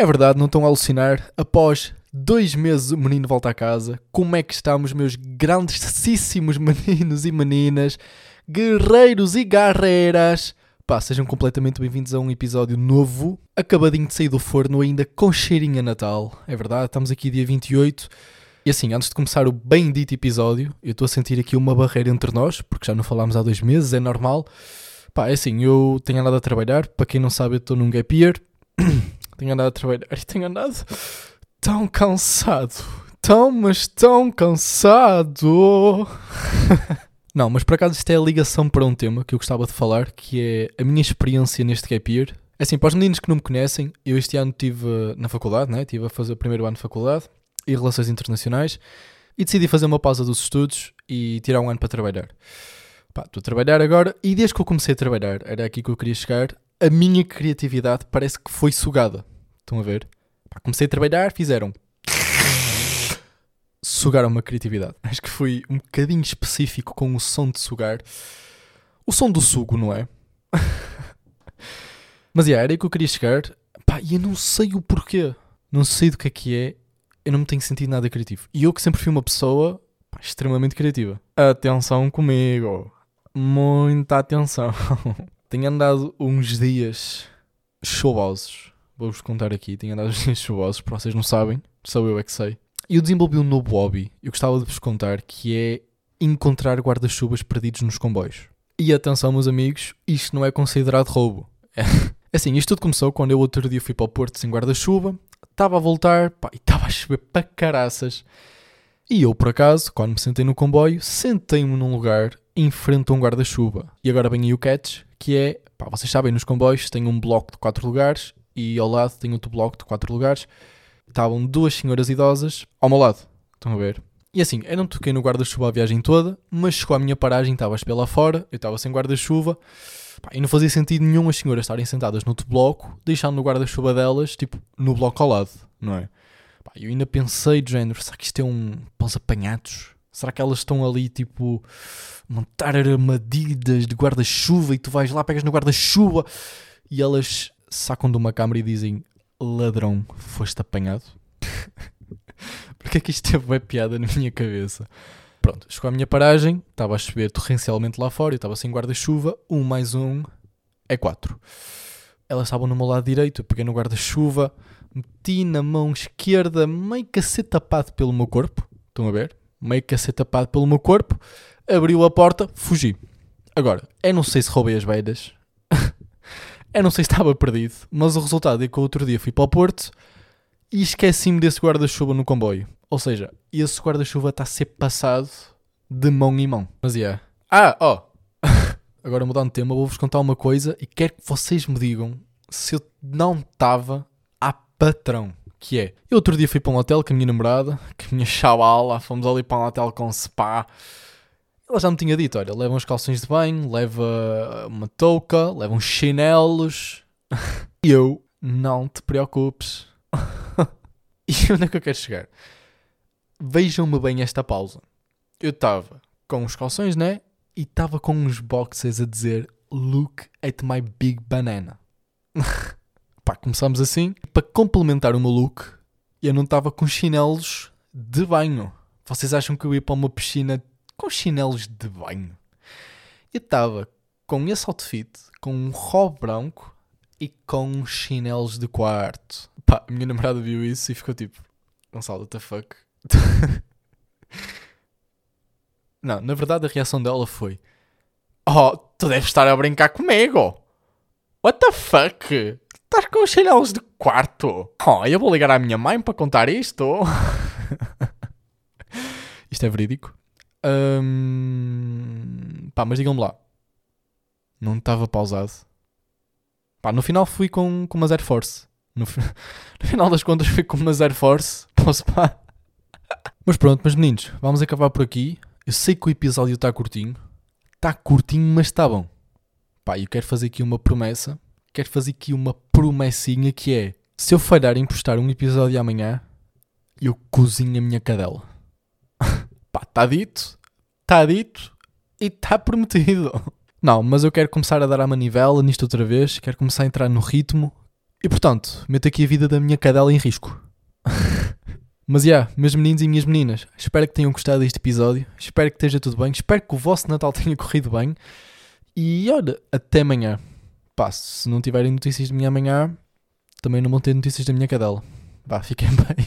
É verdade, não estão a alucinar. Após dois meses o menino volta a casa. Como é que estamos, meus grandíssimos meninos e meninas, guerreiros e guerreiras? Pá, sejam completamente bem-vindos a um episódio novo, acabadinho de sair do forno, ainda com cheirinho Natal. É verdade, estamos aqui dia 28. E assim, antes de começar o bem dito episódio, eu estou a sentir aqui uma barreira entre nós, porque já não falámos há dois meses, é normal. Pá, é assim, eu tenho andado a trabalhar, para quem não sabe, eu estou num gap year. tenho andado a trabalhar e tenho andado tão cansado. Tão, mas tão cansado. Não, mas por acaso isto é a ligação para um tema que eu gostava de falar, que é a minha experiência neste gap year. É assim, para os meninos que não me conhecem, eu este ano estive na faculdade, né? estive a fazer o primeiro ano de faculdade e Relações Internacionais e decidi fazer uma pausa dos estudos e tirar um ano para trabalhar. Pá, estou a trabalhar agora e desde que eu comecei a trabalhar, era aqui que eu queria chegar, a minha criatividade parece que foi sugada. Estão a ver? Comecei a trabalhar, fizeram. Sugaram uma criatividade. Acho que fui um bocadinho específico com o som de sugar. O som do sugo, não é? Mas yeah, era aí que eu queria chegar. Pá, e eu não sei o porquê. Não sei do que é que é. Eu não me tenho sentido nada criativo. E eu que sempre fui uma pessoa pá, extremamente criativa. Atenção comigo. Muita atenção. Tenho andado uns dias chuvosos. Vou-vos contar aqui. Tenho andado uns dias chuvosos, para vocês não sabem. Só eu é que sei. E eu desenvolvi um novo hobby. Eu gostava de vos contar que é encontrar guarda-chuvas perdidos nos comboios. E atenção, meus amigos, isto não é considerado roubo. É assim, isto tudo começou quando eu outro dia fui para o Porto sem guarda-chuva, estava a voltar pá, e estava a chover para caraças. E eu, por acaso, quando me sentei no comboio, sentei-me num lugar em frente a um guarda-chuva. E agora vem o catch, que é, pá, vocês sabem, nos comboios tem um bloco de 4 lugares e ao lado tem outro bloco de 4 lugares. Estavam duas senhoras idosas ao meu lado. Estão a ver? E assim, eu não toquei no guarda-chuva a viagem toda, mas chegou à minha paragem, estava a espelhar lá fora, eu estava sem guarda-chuva, e não fazia sentido nenhum as senhoras estarem sentadas no outro bloco, deixando o guarda-chuva delas, tipo, no bloco ao lado, não é? Pá, eu ainda pensei do género, será que isto é um para os apanhados? Será que elas estão ali, tipo, montar armadilhas de guarda-chuva e tu vais lá, pegas no guarda-chuva e elas sacam de uma câmara e dizem ladrão, foste apanhado? Porque é que isto teve bem piada na minha cabeça? Pronto, chegou à minha paragem, estava a chover torrencialmente lá fora, eu estava sem guarda-chuva, um mais um é quatro. Elas estavam no meu lado direito, eu peguei no guarda-chuva, meti na mão esquerda, meio que a ser tapado pelo meu corpo, estão a ver? Meio que a ser tapado pelo meu corpo, abriu a porta, fugi. Agora, eu não sei se roubei as beiras, eu não sei se estava perdido, mas o resultado é que outro dia fui para o Porto e esqueci-me desse guarda-chuva no comboio. Ou seja, esse guarda-chuva está a ser passado de mão em mão. Mas é. Yeah. Ah, ó! Oh. Agora mudando de tema, vou-vos contar uma coisa e quero que vocês me digam se eu não estava a patrão. Que é, eu outro dia fui para um hotel com a minha namorada, com a minha chavala, fomos ali para um hotel com spa. Ela já me tinha dito: olha, leva uns calções de banho, leva uma touca, leva uns chinelos. e eu, não te preocupes. e onde é que eu quero chegar? Vejam-me bem esta pausa. Eu estava com os calções, né? E estava com uns boxes a dizer Look at my big banana. Pá, começamos assim. Para complementar o meu look, eu não estava com chinelos de banho. Vocês acham que eu ia para uma piscina com chinelos de banho? Eu estava com esse outfit, com um robe branco e com chinelos de quarto. Pá, a minha namorada viu isso e ficou tipo, Gonçalo, what the fuck? Não, na verdade a reação dela foi: Oh, tu deves estar a brincar comigo. What the fuck? Estás com os chinelos de quarto? Oh, eu vou ligar à minha mãe para contar isto. isto é verídico. Um... Pá, mas digam-me lá. Não estava pausado. Pá, no final fui com, com umas Air Force. No, no final das contas fui com umas Air Force. Posso pá. Mas pronto, meus meninos, vamos acabar por aqui. Eu sei que o episódio está curtinho. Está curtinho, mas está bom. Pá, eu quero fazer aqui uma promessa. Quero fazer aqui uma promessinha que é: se eu falhar em postar um episódio amanhã, eu cozinho a minha cadela. Pá, está dito, está dito e está prometido. Não, mas eu quero começar a dar a manivela nisto outra vez, quero começar a entrar no ritmo e, portanto, meto aqui a vida da minha cadela em risco. Mas já, yeah, meus meninos e minhas meninas, espero que tenham gostado deste episódio, espero que esteja tudo bem, espero que o vosso Natal tenha corrido bem e olha, até amanhã pá, se não tiverem notícias de mim amanhã, também não vão ter notícias da minha cadela. Vá, fiquem bem.